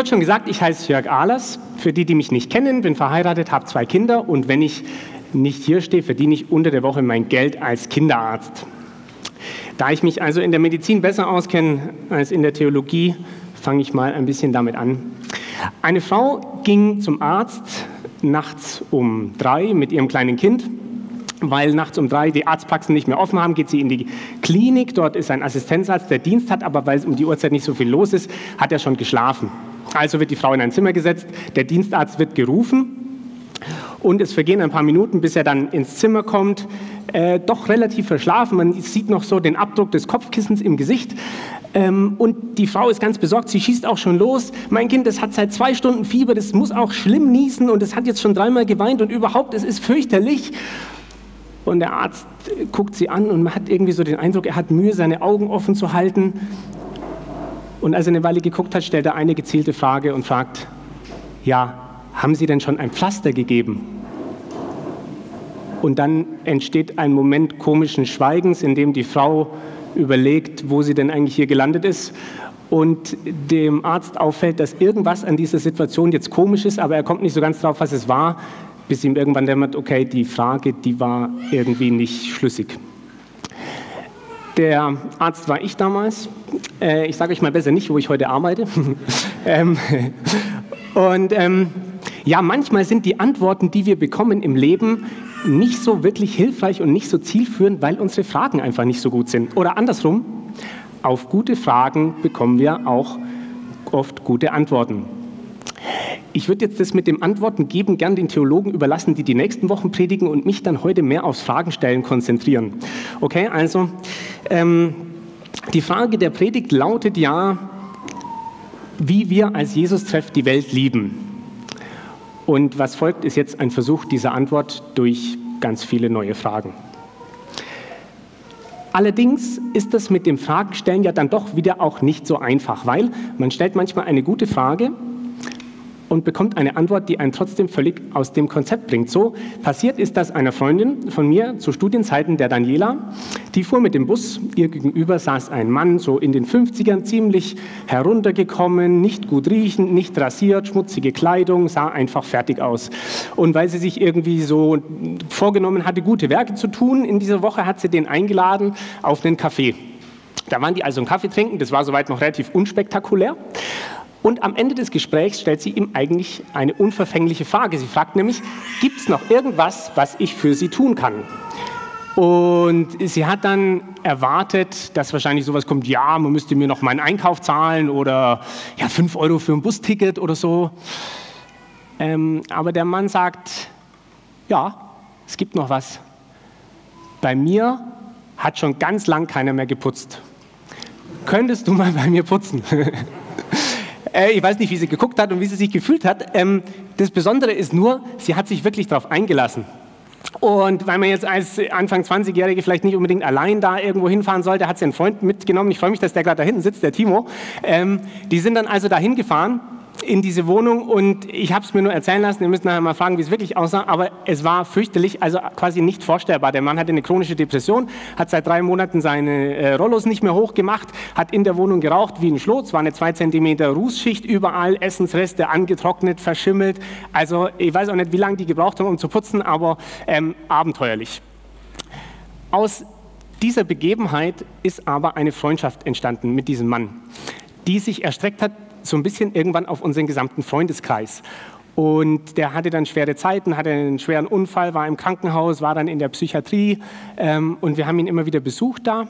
Ich habe schon gesagt, ich heiße Jörg Ahlers. Für die, die mich nicht kennen, bin verheiratet, habe zwei Kinder und wenn ich nicht hier stehe, verdiene ich unter der Woche mein Geld als Kinderarzt. Da ich mich also in der Medizin besser auskenne als in der Theologie, fange ich mal ein bisschen damit an. Eine Frau ging zum Arzt nachts um drei mit ihrem kleinen Kind. Weil nachts um drei die Arztpraxen nicht mehr offen haben, geht sie in die Klinik. Dort ist ein Assistenzarzt, der Dienst hat, aber weil es um die Uhrzeit nicht so viel los ist, hat er schon geschlafen. Also wird die Frau in ein Zimmer gesetzt, der Dienstarzt wird gerufen und es vergehen ein paar Minuten, bis er dann ins Zimmer kommt. Äh, doch relativ verschlafen, man sieht noch so den Abdruck des Kopfkissens im Gesicht. Ähm, und die Frau ist ganz besorgt, sie schießt auch schon los. Mein Kind, das hat seit zwei Stunden Fieber, das muss auch schlimm niesen und es hat jetzt schon dreimal geweint und überhaupt, es ist fürchterlich. Und der Arzt guckt sie an und man hat irgendwie so den Eindruck, er hat Mühe, seine Augen offen zu halten. Und als er eine Weile geguckt hat, stellt er eine gezielte Frage und fragt, ja, haben Sie denn schon ein Pflaster gegeben? Und dann entsteht ein Moment komischen Schweigens, in dem die Frau überlegt, wo sie denn eigentlich hier gelandet ist. Und dem Arzt auffällt, dass irgendwas an dieser Situation jetzt komisch ist, aber er kommt nicht so ganz drauf, was es war, bis ihm irgendwann dämmert, okay, die Frage, die war irgendwie nicht schlüssig. Der Arzt war ich damals. Äh, ich sage euch mal besser nicht, wo ich heute arbeite. ähm, und ähm, ja, manchmal sind die Antworten, die wir bekommen im Leben, nicht so wirklich hilfreich und nicht so zielführend, weil unsere Fragen einfach nicht so gut sind. Oder andersrum, auf gute Fragen bekommen wir auch oft gute Antworten. Ich würde jetzt das mit dem Antworten geben gern den Theologen überlassen, die die nächsten Wochen predigen und mich dann heute mehr aufs Fragenstellen konzentrieren. Okay, also ähm, die Frage der Predigt lautet ja, wie wir als Jesus-Treff die Welt lieben. Und was folgt, ist jetzt ein Versuch dieser Antwort durch ganz viele neue Fragen. Allerdings ist das mit dem Fragenstellen ja dann doch wieder auch nicht so einfach, weil man stellt manchmal eine gute Frage und bekommt eine Antwort, die einen trotzdem völlig aus dem Konzept bringt. So passiert ist das einer Freundin von mir zu Studienzeiten der Daniela. Die fuhr mit dem Bus, ihr gegenüber saß ein Mann, so in den 50ern, ziemlich heruntergekommen, nicht gut riechend, nicht rasiert, schmutzige Kleidung, sah einfach fertig aus. Und weil sie sich irgendwie so vorgenommen hatte, gute Werke zu tun, in dieser Woche hat sie den eingeladen auf einen Kaffee. Da waren die also einen Kaffee trinken, das war soweit noch relativ unspektakulär. Und am Ende des Gesprächs stellt sie ihm eigentlich eine unverfängliche Frage. Sie fragt nämlich, gibt es noch irgendwas, was ich für Sie tun kann? Und sie hat dann erwartet, dass wahrscheinlich sowas kommt, ja, man müsste mir noch meinen Einkauf zahlen oder ja, fünf Euro für ein Busticket oder so. Ähm, aber der Mann sagt, ja, es gibt noch was. Bei mir hat schon ganz lang keiner mehr geputzt. Könntest du mal bei mir putzen? Äh, ich weiß nicht, wie sie geguckt hat und wie sie sich gefühlt hat. Ähm, das Besondere ist nur, sie hat sich wirklich darauf eingelassen. Und weil man jetzt als Anfang 20-Jährige vielleicht nicht unbedingt allein da irgendwo hinfahren sollte, hat sie einen Freund mitgenommen. Ich freue mich, dass der gerade da hinten sitzt, der Timo. Ähm, die sind dann also da hingefahren in diese Wohnung und ich habe es mir nur erzählen lassen, ihr müsst nachher mal fragen, wie es wirklich aussah, aber es war fürchterlich, also quasi nicht vorstellbar. Der Mann hatte eine chronische Depression, hat seit drei Monaten seine äh, Rollos nicht mehr hochgemacht, hat in der Wohnung geraucht wie ein Schlot, war eine zwei Zentimeter Rußschicht überall, Essensreste angetrocknet, verschimmelt. Also ich weiß auch nicht, wie lange die gebraucht haben, um zu putzen, aber ähm, abenteuerlich. Aus dieser Begebenheit ist aber eine Freundschaft entstanden mit diesem Mann, die sich erstreckt hat so ein bisschen irgendwann auf unseren gesamten Freundeskreis. Und der hatte dann schwere Zeiten, hatte einen schweren Unfall, war im Krankenhaus, war dann in der Psychiatrie ähm, und wir haben ihn immer wieder besucht da.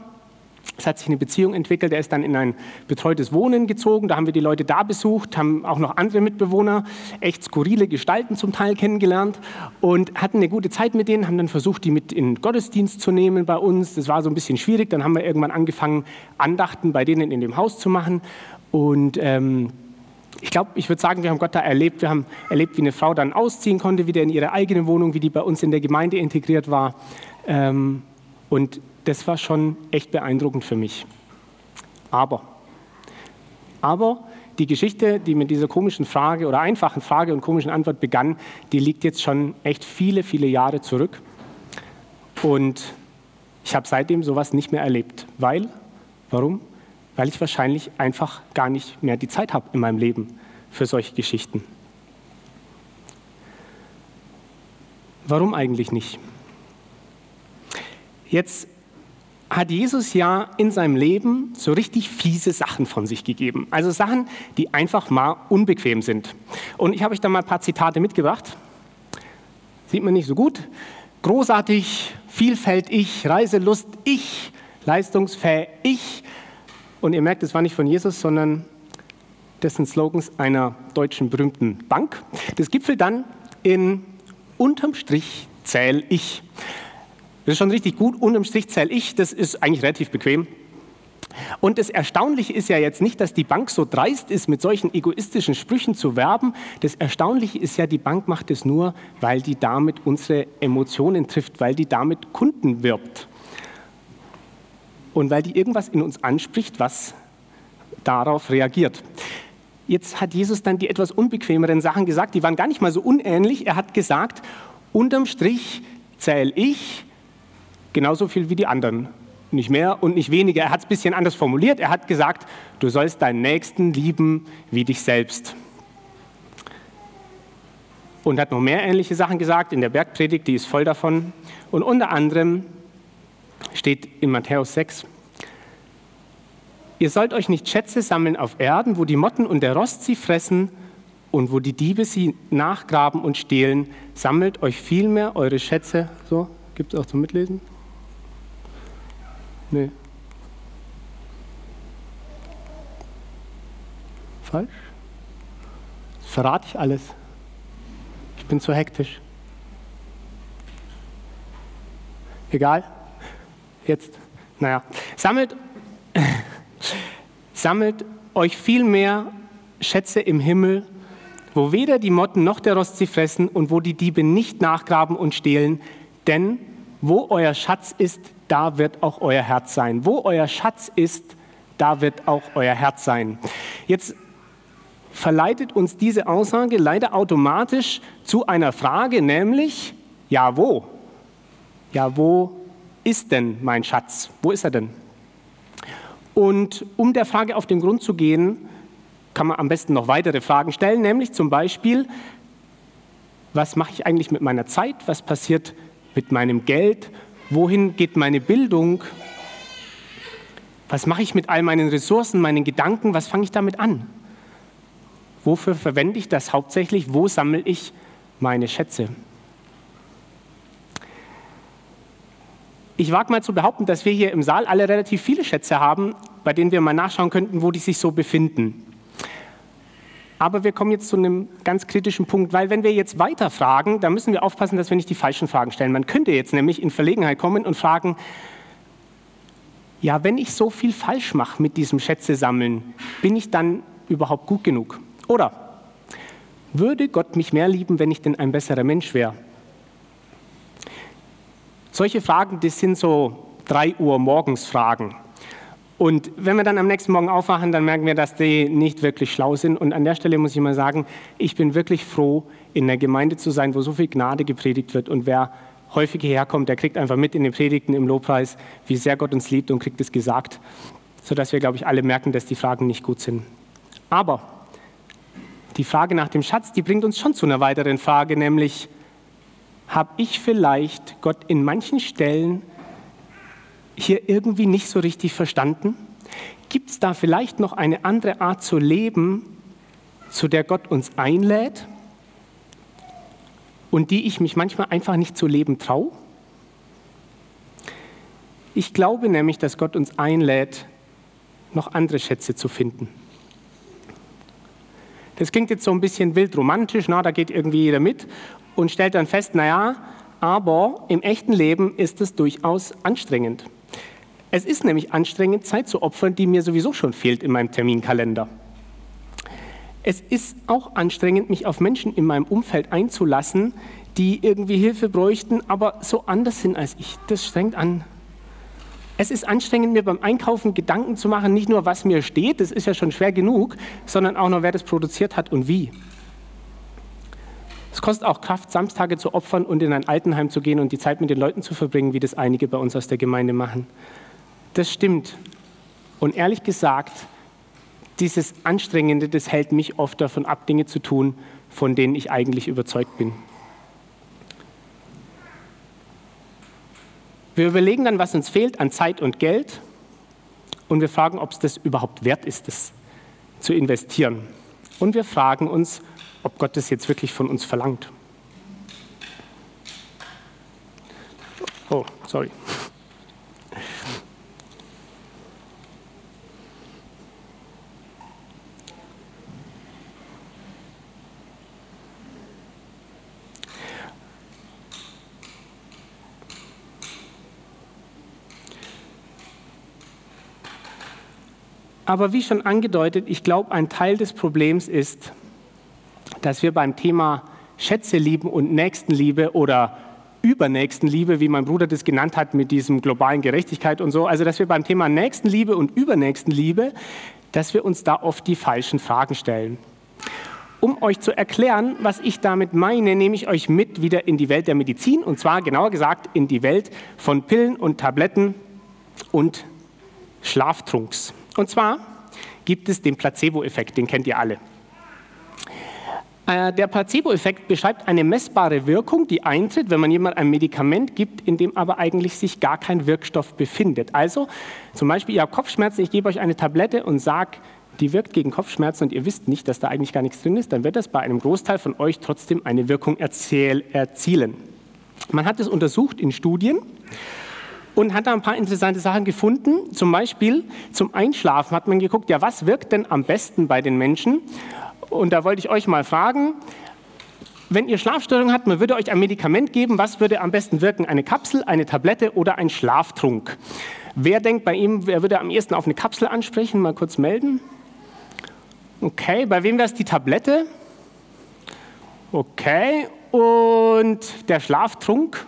Es hat sich eine Beziehung entwickelt, er ist dann in ein betreutes Wohnen gezogen, da haben wir die Leute da besucht, haben auch noch andere Mitbewohner, echt skurrile Gestalten zum Teil kennengelernt und hatten eine gute Zeit mit denen, haben dann versucht, die mit in den Gottesdienst zu nehmen bei uns. Das war so ein bisschen schwierig, dann haben wir irgendwann angefangen, Andachten bei denen in dem Haus zu machen und ähm, ich glaube, ich würde sagen, wir haben Gott da erlebt. Wir haben erlebt, wie eine Frau dann ausziehen konnte, wieder in ihre eigene Wohnung, wie die bei uns in der Gemeinde integriert war. Ähm, und das war schon echt beeindruckend für mich. Aber, aber die Geschichte, die mit dieser komischen Frage oder einfachen Frage und komischen Antwort begann, die liegt jetzt schon echt viele, viele Jahre zurück. Und ich habe seitdem sowas nicht mehr erlebt. Weil, warum? Weil ich wahrscheinlich einfach gar nicht mehr die Zeit habe in meinem Leben für solche Geschichten. Warum eigentlich nicht? Jetzt hat Jesus ja in seinem Leben so richtig fiese Sachen von sich gegeben. Also Sachen, die einfach mal unbequem sind. Und ich habe euch da mal ein paar Zitate mitgebracht. Sieht man nicht so gut. Großartig, vielfältig, Reiselust, ich, leistungsfähig, ich. Und ihr merkt, es war nicht von Jesus, sondern dessen Slogans einer deutschen berühmten Bank. Das gipfelt dann in unterm Strich zähl ich. Das ist schon richtig gut. Unterm Strich zähle ich, das ist eigentlich relativ bequem. Und das Erstaunliche ist ja jetzt nicht, dass die Bank so dreist ist, mit solchen egoistischen Sprüchen zu werben. Das Erstaunliche ist ja, die Bank macht es nur, weil die damit unsere Emotionen trifft, weil die damit Kunden wirbt. Und weil die irgendwas in uns anspricht, was darauf reagiert. Jetzt hat Jesus dann die etwas unbequemeren Sachen gesagt, die waren gar nicht mal so unähnlich. Er hat gesagt, unterm Strich zähle ich genauso viel wie die anderen. Nicht mehr und nicht weniger. Er hat es ein bisschen anders formuliert. Er hat gesagt, du sollst deinen Nächsten lieben wie dich selbst. Und hat noch mehr ähnliche Sachen gesagt in der Bergpredigt, die ist voll davon. Und unter anderem steht in Matthäus 6, Ihr sollt euch nicht Schätze sammeln auf Erden, wo die Motten und der Rost sie fressen und wo die Diebe sie nachgraben und stehlen. Sammelt euch vielmehr eure Schätze. So, gibt es auch zum Mitlesen? Nee. Falsch? Das verrate ich alles. Ich bin zu hektisch. Egal. Jetzt, naja. Sammelt, sammelt euch vielmehr Schätze im Himmel, wo weder die Motten noch der Rost sie fressen und wo die Diebe nicht nachgraben und stehlen, denn wo euer Schatz ist, da wird auch euer Herz sein. Wo euer Schatz ist, da wird auch euer Herz sein. Jetzt verleitet uns diese Aussage leider automatisch zu einer Frage, nämlich, ja wo? Ja, wo ist denn mein Schatz? Wo ist er denn? Und um der Frage auf den Grund zu gehen, kann man am besten noch weitere Fragen stellen, nämlich zum Beispiel, was mache ich eigentlich mit meiner Zeit? Was passiert mit meinem Geld? Wohin geht meine Bildung? Was mache ich mit all meinen Ressourcen, meinen Gedanken? Was fange ich damit an? Wofür verwende ich das hauptsächlich? Wo sammle ich meine Schätze? Ich wage mal zu behaupten, dass wir hier im Saal alle relativ viele Schätze haben, bei denen wir mal nachschauen könnten, wo die sich so befinden. Aber wir kommen jetzt zu einem ganz kritischen Punkt, weil wenn wir jetzt weiter fragen, dann müssen wir aufpassen, dass wir nicht die falschen Fragen stellen. Man könnte jetzt nämlich in Verlegenheit kommen und fragen, ja, wenn ich so viel falsch mache mit diesem Schätze sammeln, bin ich dann überhaupt gut genug? Oder würde Gott mich mehr lieben, wenn ich denn ein besserer Mensch wäre? Solche Fragen, das sind so 3 Uhr morgens Fragen. Und wenn wir dann am nächsten Morgen aufwachen, dann merken wir, dass die nicht wirklich schlau sind. Und an der Stelle muss ich mal sagen, ich bin wirklich froh, in der Gemeinde zu sein, wo so viel Gnade gepredigt wird. Und wer häufig hierher kommt, der kriegt einfach mit in den Predigten im Lobpreis, wie sehr Gott uns liebt und kriegt es gesagt, sodass wir, glaube ich, alle merken, dass die Fragen nicht gut sind. Aber die Frage nach dem Schatz, die bringt uns schon zu einer weiteren Frage, nämlich, habe ich vielleicht Gott in manchen Stellen hier irgendwie nicht so richtig verstanden? Gibt es da vielleicht noch eine andere Art zu leben, zu der Gott uns einlädt und die ich mich manchmal einfach nicht zu leben traue? Ich glaube nämlich, dass Gott uns einlädt, noch andere Schätze zu finden. Das klingt jetzt so ein bisschen wild romantisch, na, da geht irgendwie jeder mit und stellt dann fest, naja, aber im echten Leben ist es durchaus anstrengend. Es ist nämlich anstrengend, Zeit zu opfern, die mir sowieso schon fehlt in meinem Terminkalender. Es ist auch anstrengend, mich auf Menschen in meinem Umfeld einzulassen, die irgendwie Hilfe bräuchten, aber so anders sind als ich. Das strengt an. Es ist anstrengend, mir beim Einkaufen Gedanken zu machen, nicht nur, was mir steht, das ist ja schon schwer genug, sondern auch noch, wer das produziert hat und wie. Es kostet auch Kraft, Samstage zu opfern und in ein Altenheim zu gehen und die Zeit mit den Leuten zu verbringen, wie das einige bei uns aus der Gemeinde machen. Das stimmt. Und ehrlich gesagt, dieses Anstrengende, das hält mich oft davon ab, Dinge zu tun, von denen ich eigentlich überzeugt bin. Wir überlegen dann, was uns fehlt an Zeit und Geld und wir fragen, ob es das überhaupt wert ist, das zu investieren. Und wir fragen uns, ob Gott das jetzt wirklich von uns verlangt. Oh, sorry. Aber wie schon angedeutet, ich glaube, ein Teil des Problems ist, dass wir beim Thema Schätze lieben und Nächstenliebe oder Übernächstenliebe, wie mein Bruder das genannt hat mit diesem globalen Gerechtigkeit und so, also dass wir beim Thema Nächstenliebe und Übernächstenliebe, dass wir uns da oft die falschen Fragen stellen. Um euch zu erklären, was ich damit meine, nehme ich euch mit wieder in die Welt der Medizin und zwar genauer gesagt in die Welt von Pillen und Tabletten und Schlaftrunks. Und zwar gibt es den Placebo-Effekt, den kennt ihr alle. Äh, der Placebo-Effekt beschreibt eine messbare Wirkung, die eintritt, wenn man jemand ein Medikament gibt, in dem aber eigentlich sich gar kein Wirkstoff befindet. Also zum Beispiel, ihr habt Kopfschmerzen, ich gebe euch eine Tablette und sage, die wirkt gegen Kopfschmerzen und ihr wisst nicht, dass da eigentlich gar nichts drin ist, dann wird das bei einem Großteil von euch trotzdem eine Wirkung erzielen. Man hat es untersucht in Studien und hat da ein paar interessante Sachen gefunden. Zum Beispiel zum Einschlafen hat man geguckt, ja, was wirkt denn am besten bei den Menschen? Und da wollte ich euch mal fragen, wenn ihr Schlafstörungen habt, man würde euch ein Medikament geben, was würde am besten wirken? Eine Kapsel, eine Tablette oder ein Schlaftrunk? Wer denkt bei ihm, wer würde am ehesten auf eine Kapsel ansprechen? Mal kurz melden. Okay, bei wem wäre es die Tablette? Okay, und der Schlaftrunk?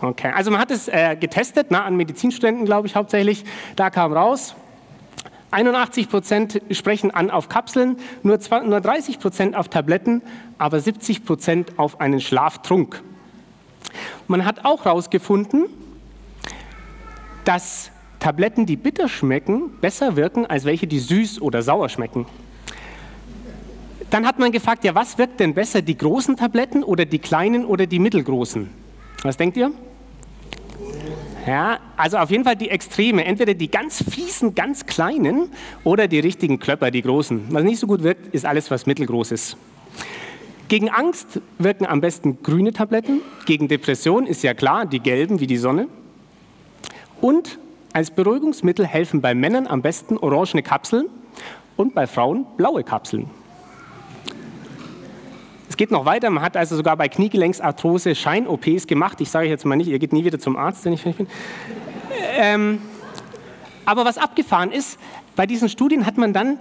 Okay, also man hat es äh, getestet, na, an Medizinstudenten, glaube ich, hauptsächlich. Da kam raus, 81 Prozent sprechen an auf Kapseln, nur, 20, nur 30 Prozent auf Tabletten, aber 70 Prozent auf einen Schlaftrunk. Man hat auch herausgefunden, dass Tabletten, die bitter schmecken, besser wirken als welche, die süß oder sauer schmecken. Dann hat man gefragt, ja, was wirkt denn besser, die großen Tabletten oder die kleinen oder die mittelgroßen? Was denkt ihr? Ja, also auf jeden Fall die Extreme, entweder die ganz fiesen, ganz kleinen oder die richtigen Klöpper, die großen. Was nicht so gut wirkt, ist alles, was mittelgroß ist. Gegen Angst wirken am besten grüne Tabletten, gegen Depression ist ja klar, die gelben wie die Sonne. Und als Beruhigungsmittel helfen bei Männern am besten orangene Kapseln und bei Frauen blaue Kapseln geht noch weiter. Man hat also sogar bei Kniegelenksarthrose Schein-OPs gemacht. Ich sage jetzt mal nicht, ihr geht nie wieder zum Arzt, wenn ich fertig bin. Ähm, aber was abgefahren ist, bei diesen Studien hat man dann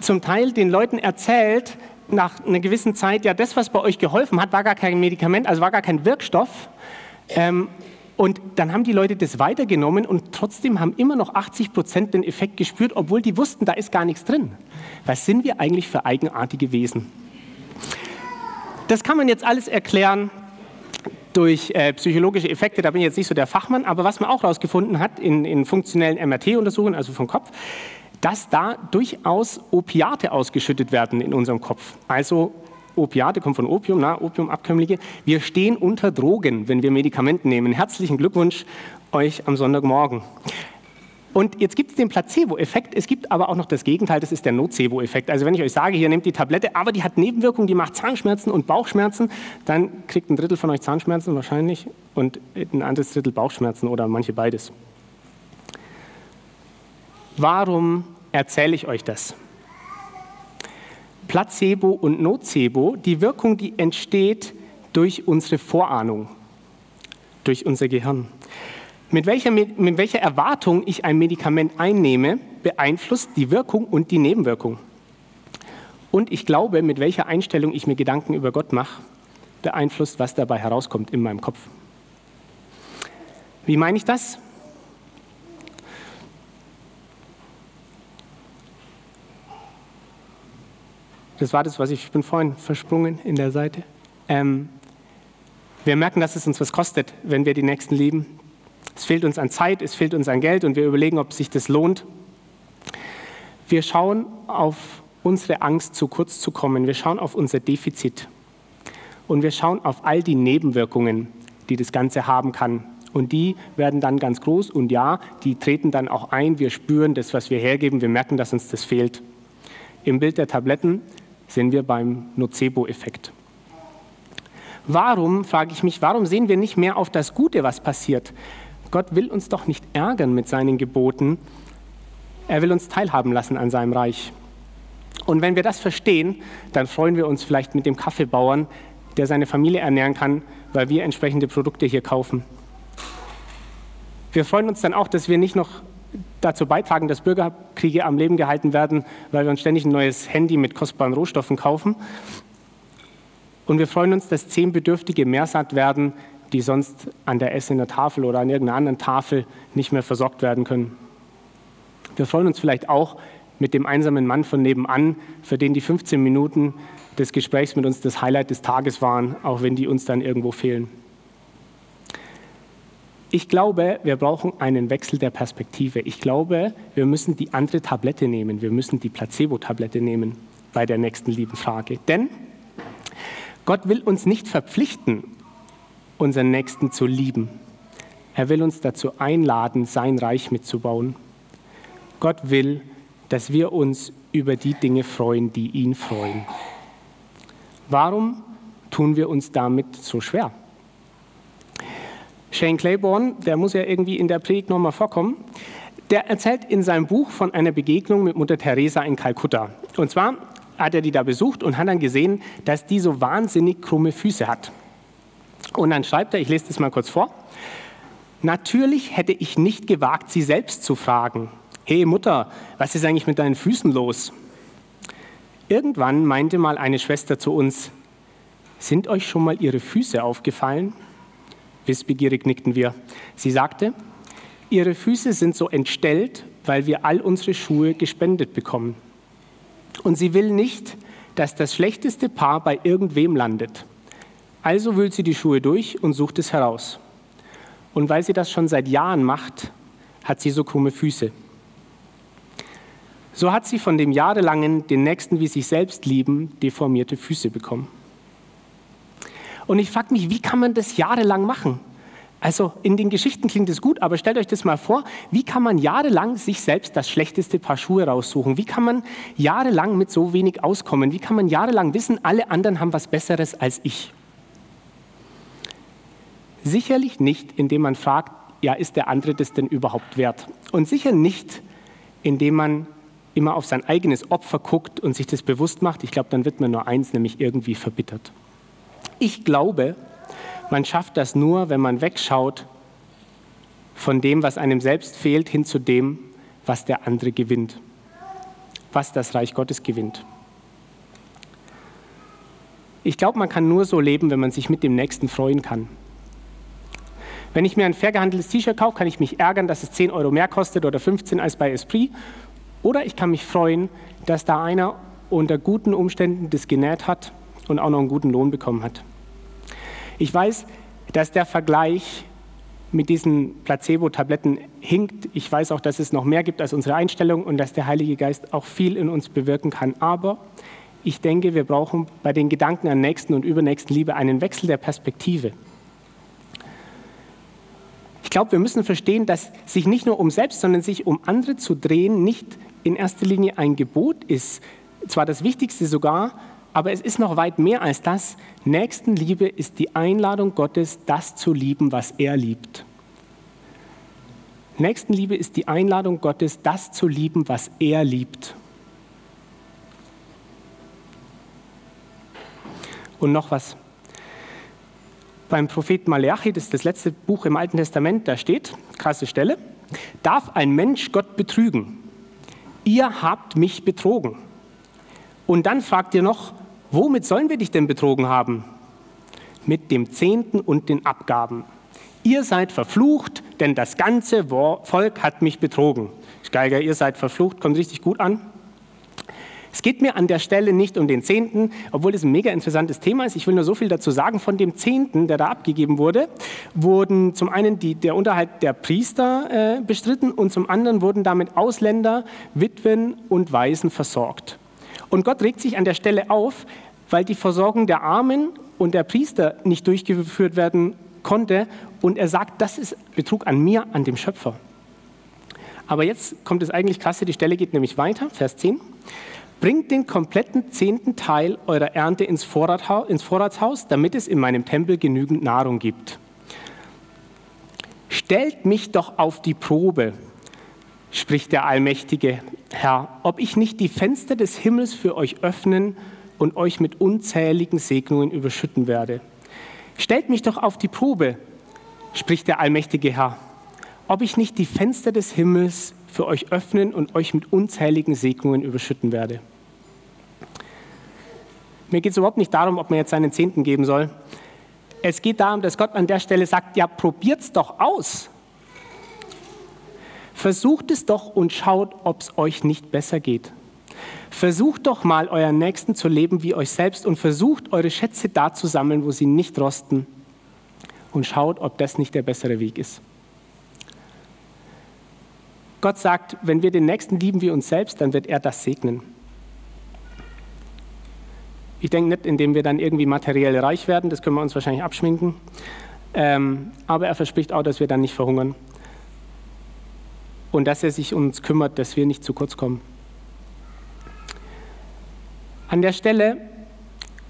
zum Teil den Leuten erzählt, nach einer gewissen Zeit, ja, das, was bei euch geholfen hat, war gar kein Medikament, also war gar kein Wirkstoff. Ähm, und dann haben die Leute das weitergenommen und trotzdem haben immer noch 80 Prozent den Effekt gespürt, obwohl die wussten, da ist gar nichts drin. Was sind wir eigentlich für eigenartige Wesen? Das kann man jetzt alles erklären durch äh, psychologische Effekte, da bin ich jetzt nicht so der Fachmann, aber was man auch herausgefunden hat in, in funktionellen MRT-Untersuchungen, also vom Kopf, dass da durchaus Opiate ausgeschüttet werden in unserem Kopf. Also Opiate kommen von Opium, na, Opiumabkömmlinge. Wir stehen unter Drogen, wenn wir Medikamente nehmen. Herzlichen Glückwunsch euch am Sonntagmorgen. Und jetzt gibt es den Placebo-Effekt, es gibt aber auch noch das Gegenteil, das ist der Nocebo-Effekt. Also wenn ich euch sage, hier nehmt die Tablette, aber die hat Nebenwirkungen, die macht Zahnschmerzen und Bauchschmerzen, dann kriegt ein Drittel von euch Zahnschmerzen wahrscheinlich und ein anderes Drittel Bauchschmerzen oder manche beides. Warum erzähle ich euch das? Placebo und Nocebo, die Wirkung, die entsteht durch unsere Vorahnung, durch unser Gehirn. Mit welcher, mit welcher Erwartung ich ein Medikament einnehme, beeinflusst die Wirkung und die Nebenwirkung. Und ich glaube, mit welcher Einstellung ich mir Gedanken über Gott mache, beeinflusst, was dabei herauskommt in meinem Kopf. Wie meine ich das? Das war das, was ich, ich bin vorhin versprungen in der Seite. Ähm, wir merken, dass es uns was kostet, wenn wir die Nächsten lieben. Es fehlt uns an Zeit, es fehlt uns an Geld und wir überlegen, ob sich das lohnt. Wir schauen auf unsere Angst, zu kurz zu kommen. Wir schauen auf unser Defizit. Und wir schauen auf all die Nebenwirkungen, die das Ganze haben kann. Und die werden dann ganz groß und ja, die treten dann auch ein. Wir spüren das, was wir hergeben. Wir merken, dass uns das fehlt. Im Bild der Tabletten sind wir beim Nocebo-Effekt. Warum, frage ich mich, warum sehen wir nicht mehr auf das Gute, was passiert? Gott will uns doch nicht ärgern mit seinen Geboten. Er will uns teilhaben lassen an seinem Reich. Und wenn wir das verstehen, dann freuen wir uns vielleicht mit dem Kaffeebauern, der seine Familie ernähren kann, weil wir entsprechende Produkte hier kaufen. Wir freuen uns dann auch, dass wir nicht noch dazu beitragen, dass Bürgerkriege am Leben gehalten werden, weil wir uns ständig ein neues Handy mit kostbaren Rohstoffen kaufen. Und wir freuen uns, dass zehn Bedürftige mehr satt werden, die sonst an der Essener Tafel oder an irgendeiner anderen Tafel nicht mehr versorgt werden können. Wir freuen uns vielleicht auch mit dem einsamen Mann von nebenan, für den die 15 Minuten des Gesprächs mit uns das Highlight des Tages waren, auch wenn die uns dann irgendwo fehlen. Ich glaube, wir brauchen einen Wechsel der Perspektive. Ich glaube, wir müssen die andere Tablette nehmen. Wir müssen die Placebo-Tablette nehmen bei der nächsten lieben Frage. Denn Gott will uns nicht verpflichten, unseren Nächsten zu lieben. Er will uns dazu einladen, sein Reich mitzubauen. Gott will, dass wir uns über die Dinge freuen, die ihn freuen. Warum tun wir uns damit so schwer? Shane Claiborne, der muss ja irgendwie in der Predigt nochmal vorkommen, der erzählt in seinem Buch von einer Begegnung mit Mutter Teresa in Kalkutta. Und zwar hat er die da besucht und hat dann gesehen, dass die so wahnsinnig krumme Füße hat. Und dann schreibt er, ich lese das mal kurz vor, natürlich hätte ich nicht gewagt, sie selbst zu fragen, hey Mutter, was ist eigentlich mit deinen Füßen los? Irgendwann meinte mal eine Schwester zu uns, sind euch schon mal ihre Füße aufgefallen? Wissbegierig nickten wir. Sie sagte, ihre Füße sind so entstellt, weil wir all unsere Schuhe gespendet bekommen. Und sie will nicht, dass das schlechteste Paar bei irgendwem landet. Also wühlt sie die Schuhe durch und sucht es heraus. Und weil sie das schon seit Jahren macht, hat sie so krumme Füße. So hat sie von dem jahrelangen, den Nächsten wie sich selbst lieben, deformierte Füße bekommen. Und ich frage mich, wie kann man das jahrelang machen? Also in den Geschichten klingt es gut, aber stellt euch das mal vor, wie kann man jahrelang sich selbst das schlechteste Paar Schuhe raussuchen? Wie kann man jahrelang mit so wenig auskommen? Wie kann man jahrelang wissen, alle anderen haben was Besseres als ich? Sicherlich nicht, indem man fragt, ja, ist der andere das denn überhaupt wert? Und sicher nicht, indem man immer auf sein eigenes Opfer guckt und sich das bewusst macht. Ich glaube, dann wird man nur eins, nämlich irgendwie verbittert. Ich glaube, man schafft das nur, wenn man wegschaut von dem, was einem selbst fehlt, hin zu dem, was der andere gewinnt, was das Reich Gottes gewinnt. Ich glaube, man kann nur so leben, wenn man sich mit dem Nächsten freuen kann. Wenn ich mir ein fair gehandeltes T-Shirt kaufe, kann ich mich ärgern, dass es 10 Euro mehr kostet oder 15 als bei Esprit. Oder ich kann mich freuen, dass da einer unter guten Umständen das genäht hat und auch noch einen guten Lohn bekommen hat. Ich weiß, dass der Vergleich mit diesen Placebo-Tabletten hinkt. Ich weiß auch, dass es noch mehr gibt als unsere Einstellung und dass der Heilige Geist auch viel in uns bewirken kann. Aber ich denke, wir brauchen bei den Gedanken an Nächsten und Übernächsten Liebe einen Wechsel der Perspektive. Ich glaube, wir müssen verstehen, dass sich nicht nur um selbst, sondern sich um andere zu drehen, nicht in erster Linie ein Gebot ist. Zwar das Wichtigste sogar, aber es ist noch weit mehr als das. Nächstenliebe ist die Einladung Gottes, das zu lieben, was er liebt. Nächstenliebe ist die Einladung Gottes, das zu lieben, was er liebt. Und noch was. Beim Propheten Malachi, das ist das letzte Buch im Alten Testament, da steht, krasse Stelle, darf ein Mensch Gott betrügen? Ihr habt mich betrogen. Und dann fragt ihr noch, Womit sollen wir dich denn betrogen haben? Mit dem Zehnten und den Abgaben. Ihr seid verflucht, denn das ganze Volk hat mich betrogen. Geiger, ihr seid verflucht, kommt richtig gut an. Es geht mir an der Stelle nicht um den Zehnten, obwohl das ein mega interessantes Thema ist. Ich will nur so viel dazu sagen. Von dem Zehnten, der da abgegeben wurde, wurden zum einen die, der Unterhalt der Priester äh, bestritten und zum anderen wurden damit Ausländer, Witwen und Waisen versorgt. Und Gott regt sich an der Stelle auf, weil die Versorgung der Armen und der Priester nicht durchgeführt werden konnte. Und er sagt, das ist Betrug an mir, an dem Schöpfer. Aber jetzt kommt es eigentlich krasse, die Stelle geht nämlich weiter, Vers 10. Bringt den kompletten zehnten Teil eurer Ernte ins, Vorratshaus, damit es in meinem Tempel genügend Nahrung gibt. Stellt mich doch auf die Probe, spricht der allmächtige Herr, ob ich nicht die Fenster des Himmels für euch öffnen und euch mit unzähligen Segnungen überschütten werde. Stellt mich doch auf die Probe, spricht der allmächtige Herr, ob ich nicht die Fenster des Himmels für euch öffnen und euch mit unzähligen Segnungen überschütten werde. Mir geht es überhaupt nicht darum, ob man jetzt seinen Zehnten geben soll. Es geht darum, dass Gott an der Stelle sagt, ja, probiert es doch aus. Versucht es doch und schaut, ob es euch nicht besser geht. Versucht doch mal, euren Nächsten zu leben wie euch selbst und versucht, eure Schätze da zu sammeln, wo sie nicht rosten. Und schaut, ob das nicht der bessere Weg ist. Gott sagt, wenn wir den Nächsten lieben wie uns selbst, dann wird er das segnen. Ich denke nicht, indem wir dann irgendwie materiell reich werden, das können wir uns wahrscheinlich abschminken. Ähm, aber er verspricht auch, dass wir dann nicht verhungern. Und dass er sich um uns kümmert, dass wir nicht zu kurz kommen. An der Stelle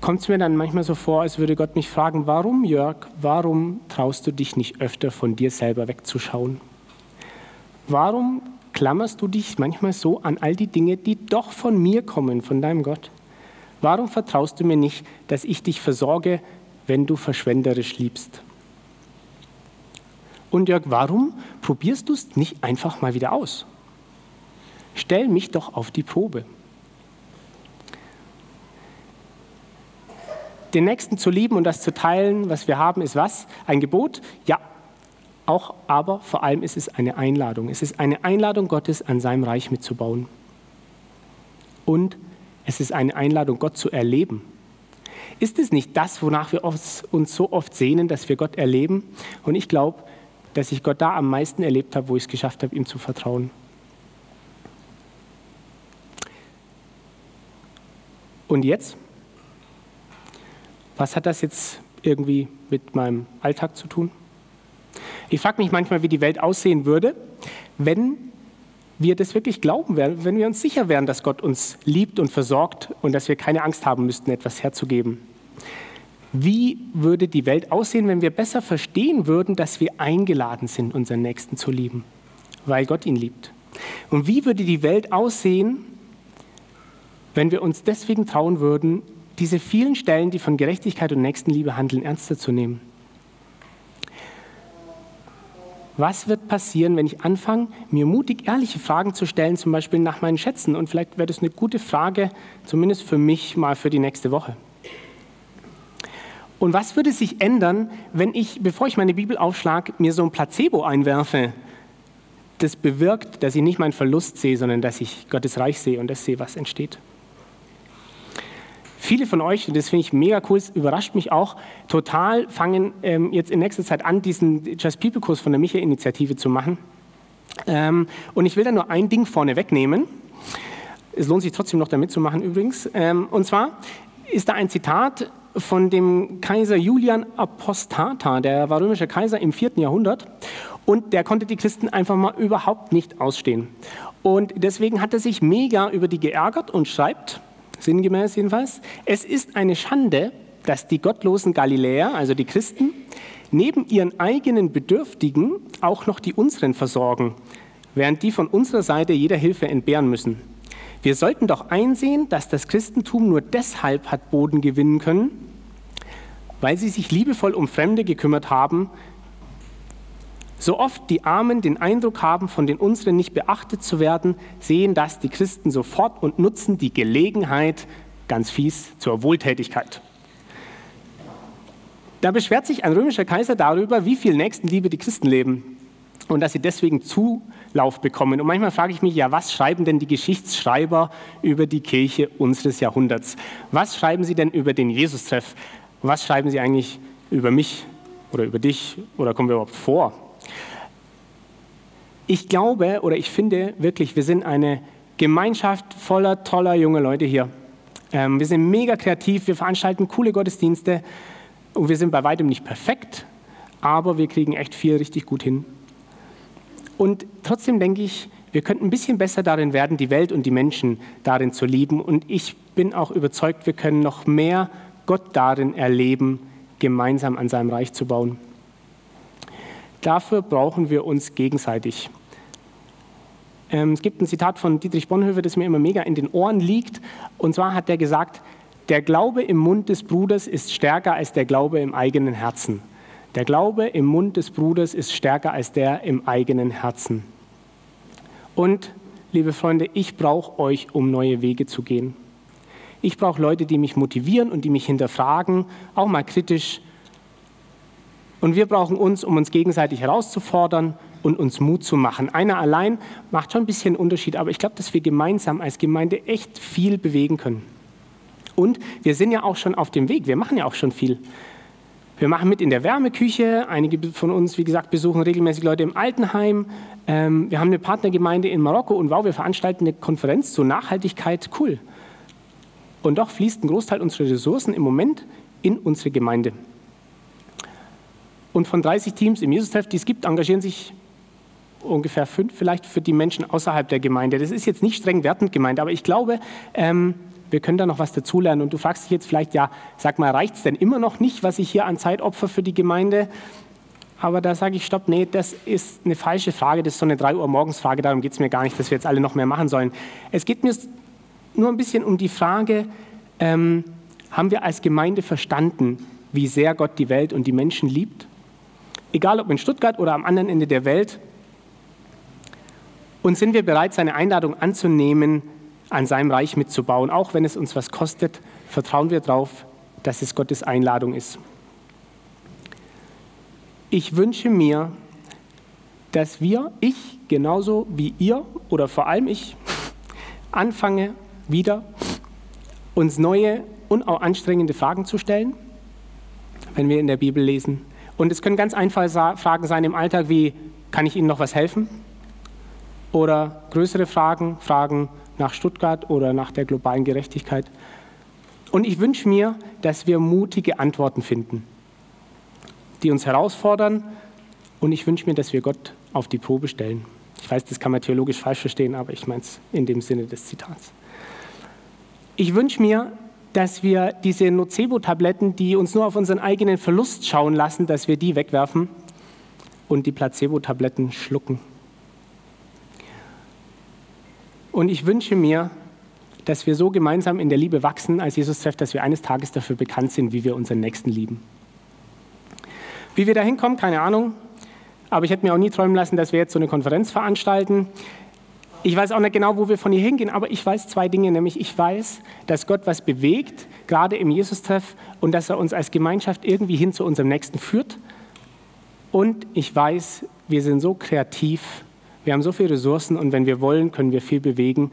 kommt es mir dann manchmal so vor, als würde Gott mich fragen, warum Jörg, warum traust du dich nicht öfter von dir selber wegzuschauen? Warum klammerst du dich manchmal so an all die Dinge, die doch von mir kommen, von deinem Gott? Warum vertraust du mir nicht, dass ich dich versorge, wenn du verschwenderisch liebst? Und Jörg, warum probierst du es nicht einfach mal wieder aus? Stell mich doch auf die Probe. Den Nächsten zu lieben und das zu teilen, was wir haben, ist was? Ein Gebot? Ja, auch, aber vor allem ist es eine Einladung. Es ist eine Einladung Gottes, an seinem Reich mitzubauen. Und es ist eine Einladung, Gott zu erleben. Ist es nicht das, wonach wir uns so oft sehnen, dass wir Gott erleben? Und ich glaube, dass ich Gott da am meisten erlebt habe, wo ich es geschafft habe, ihm zu vertrauen. Und jetzt? Was hat das jetzt irgendwie mit meinem Alltag zu tun? Ich frage mich manchmal, wie die Welt aussehen würde, wenn wir das wirklich glauben werden, wenn wir uns sicher wären, dass Gott uns liebt und versorgt und dass wir keine Angst haben müssten, etwas herzugeben. Wie würde die Welt aussehen, wenn wir besser verstehen würden, dass wir eingeladen sind, unseren Nächsten zu lieben, weil Gott ihn liebt? Und wie würde die Welt aussehen, wenn wir uns deswegen trauen würden, diese vielen Stellen, die von Gerechtigkeit und Nächstenliebe handeln, ernster zu nehmen? Was wird passieren, wenn ich anfange, mir mutig ehrliche Fragen zu stellen, zum Beispiel nach meinen Schätzen? Und vielleicht wäre das eine gute Frage, zumindest für mich mal für die nächste Woche. Und was würde sich ändern, wenn ich, bevor ich meine Bibel aufschlage, mir so ein Placebo einwerfe, das bewirkt, dass ich nicht meinen Verlust sehe, sondern dass ich Gottes Reich sehe und das sehe, was entsteht? Viele von euch, und das finde ich mega cool, es überrascht mich auch, total fangen ähm, jetzt in nächster Zeit an, diesen Just People Kurs von der Micha-Initiative zu machen. Ähm, und ich will da nur ein Ding vorne wegnehmen. Es lohnt sich trotzdem noch da mitzumachen übrigens. Ähm, und zwar ist da ein Zitat von dem Kaiser Julian Apostata, der war römischer Kaiser im 4. Jahrhundert und der konnte die Christen einfach mal überhaupt nicht ausstehen. Und deswegen hat er sich mega über die geärgert und schreibt, sinngemäß jedenfalls. Es ist eine Schande, dass die gottlosen Galiläer, also die Christen, neben ihren eigenen Bedürftigen auch noch die unseren versorgen, während die von unserer Seite jeder Hilfe entbehren müssen. Wir sollten doch einsehen, dass das Christentum nur deshalb hat Boden gewinnen können, weil sie sich liebevoll um Fremde gekümmert haben, so oft die Armen den Eindruck haben, von den unseren nicht beachtet zu werden, sehen das die Christen sofort und nutzen die Gelegenheit, ganz fies, zur Wohltätigkeit. Da beschwert sich ein römischer Kaiser darüber, wie viel Nächstenliebe die Christen leben. und dass sie deswegen Zulauf bekommen. Und manchmal frage ich mich, ja, was schreiben denn die Geschichtsschreiber über die Kirche unseres Jahrhunderts? Was schreiben sie denn über den Jesus-Treff? Was schreiben sie eigentlich über mich oder über dich oder kommen wir überhaupt vor? Ich glaube oder ich finde wirklich, wir sind eine Gemeinschaft voller toller junger Leute hier. Ähm, wir sind mega kreativ, wir veranstalten coole Gottesdienste und wir sind bei weitem nicht perfekt, aber wir kriegen echt viel richtig gut hin. Und trotzdem denke ich, wir könnten ein bisschen besser darin werden, die Welt und die Menschen darin zu lieben. Und ich bin auch überzeugt, wir können noch mehr Gott darin erleben, gemeinsam an seinem Reich zu bauen. Dafür brauchen wir uns gegenseitig. Ähm, es gibt ein Zitat von Dietrich Bonhoeffer, das mir immer mega in den Ohren liegt. Und zwar hat er gesagt, der Glaube im Mund des Bruders ist stärker als der Glaube im eigenen Herzen. Der Glaube im Mund des Bruders ist stärker als der im eigenen Herzen. Und, liebe Freunde, ich brauche euch, um neue Wege zu gehen. Ich brauche Leute, die mich motivieren und die mich hinterfragen, auch mal kritisch. Und wir brauchen uns, um uns gegenseitig herauszufordern und uns Mut zu machen. Einer allein macht schon ein bisschen Unterschied, aber ich glaube, dass wir gemeinsam als Gemeinde echt viel bewegen können. Und wir sind ja auch schon auf dem Weg, wir machen ja auch schon viel. Wir machen mit in der Wärmeküche. Einige von uns, wie gesagt, besuchen regelmäßig Leute im Altenheim. Ähm, wir haben eine Partnergemeinde in Marokko und wow, wir veranstalten eine Konferenz zur Nachhaltigkeit. Cool. Und doch fließt ein Großteil unserer Ressourcen im Moment in unsere Gemeinde. Und von 30 Teams im Jesus-Treff, die es gibt, engagieren sich ungefähr fünf vielleicht für die Menschen außerhalb der Gemeinde. Das ist jetzt nicht streng wertend gemeint, aber ich glaube, ähm, wir können da noch was dazulernen. Und du fragst dich jetzt vielleicht, ja, sag mal, reicht es denn immer noch nicht, was ich hier an Zeit opfer für die Gemeinde? Aber da sage ich, stopp, nee, das ist eine falsche Frage, das ist so eine 3 Uhr morgens Frage, darum geht es mir gar nicht, dass wir jetzt alle noch mehr machen sollen. Es geht mir nur ein bisschen um die Frage, ähm, haben wir als Gemeinde verstanden, wie sehr Gott die Welt und die Menschen liebt? Egal ob in Stuttgart oder am anderen Ende der Welt, und sind wir bereit, seine Einladung anzunehmen, an seinem Reich mitzubauen? Auch wenn es uns was kostet, vertrauen wir darauf, dass es Gottes Einladung ist. Ich wünsche mir, dass wir, ich genauso wie ihr oder vor allem ich, anfange wieder uns neue und auch anstrengende Fragen zu stellen, wenn wir in der Bibel lesen. Und es können ganz einfache Fragen sein im Alltag wie, kann ich Ihnen noch was helfen? oder größere Fragen, Fragen nach Stuttgart oder nach der globalen Gerechtigkeit. Und ich wünsche mir, dass wir mutige Antworten finden, die uns herausfordern. Und ich wünsche mir, dass wir Gott auf die Probe stellen. Ich weiß, das kann man theologisch falsch verstehen, aber ich meine es in dem Sinne des Zitats. Ich wünsche mir, dass wir diese Nocebo-Tabletten, die uns nur auf unseren eigenen Verlust schauen lassen, dass wir die wegwerfen und die Placebo-Tabletten schlucken. Und ich wünsche mir, dass wir so gemeinsam in der Liebe wachsen als Jesus trefft, dass wir eines Tages dafür bekannt sind, wie wir unseren Nächsten lieben. Wie wir da hinkommen, keine Ahnung. Aber ich hätte mir auch nie träumen lassen, dass wir jetzt so eine Konferenz veranstalten. Ich weiß auch nicht genau, wo wir von hier hingehen, aber ich weiß zwei Dinge, nämlich ich weiß, dass Gott was bewegt, gerade im Jesus-Treff, und dass er uns als Gemeinschaft irgendwie hin zu unserem Nächsten führt. Und ich weiß, wir sind so kreativ, wir haben so viele Ressourcen und wenn wir wollen, können wir viel bewegen.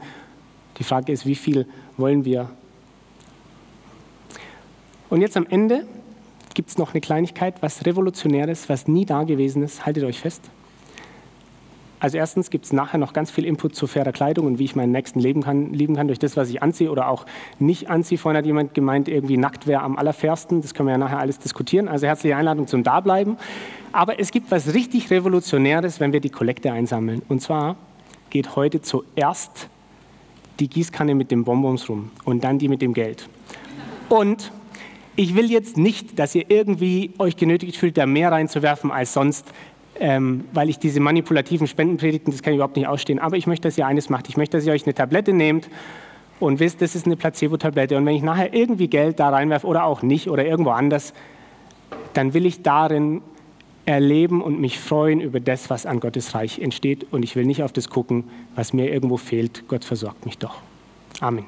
Die Frage ist, wie viel wollen wir? Und jetzt am Ende gibt es noch eine Kleinigkeit, was Revolutionäres, was nie da gewesen ist. Haltet euch fest. Also erstens gibt es nachher noch ganz viel Input zu fairer Kleidung und wie ich meinen Nächsten leben kann, lieben kann durch das, was ich anziehe oder auch nicht anziehe. Vorhin hat jemand gemeint, irgendwie nackt wäre am allerfairsten. Das können wir ja nachher alles diskutieren. Also herzliche Einladung zum Dableiben. Aber es gibt was richtig Revolutionäres, wenn wir die Kollekte einsammeln. Und zwar geht heute zuerst die Gießkanne mit den Bonbons rum und dann die mit dem Geld. Und ich will jetzt nicht, dass ihr irgendwie euch genötigt fühlt, da mehr reinzuwerfen als sonst ähm, weil ich diese manipulativen Spendenpredigten, das kann ich überhaupt nicht ausstehen. Aber ich möchte, dass ihr eines macht. Ich möchte, dass ihr euch eine Tablette nehmt und wisst, das ist eine Placebo-Tablette. Und wenn ich nachher irgendwie Geld da reinwerfe oder auch nicht oder irgendwo anders, dann will ich darin erleben und mich freuen über das, was an Gottes Reich entsteht. Und ich will nicht auf das gucken, was mir irgendwo fehlt. Gott versorgt mich doch. Amen.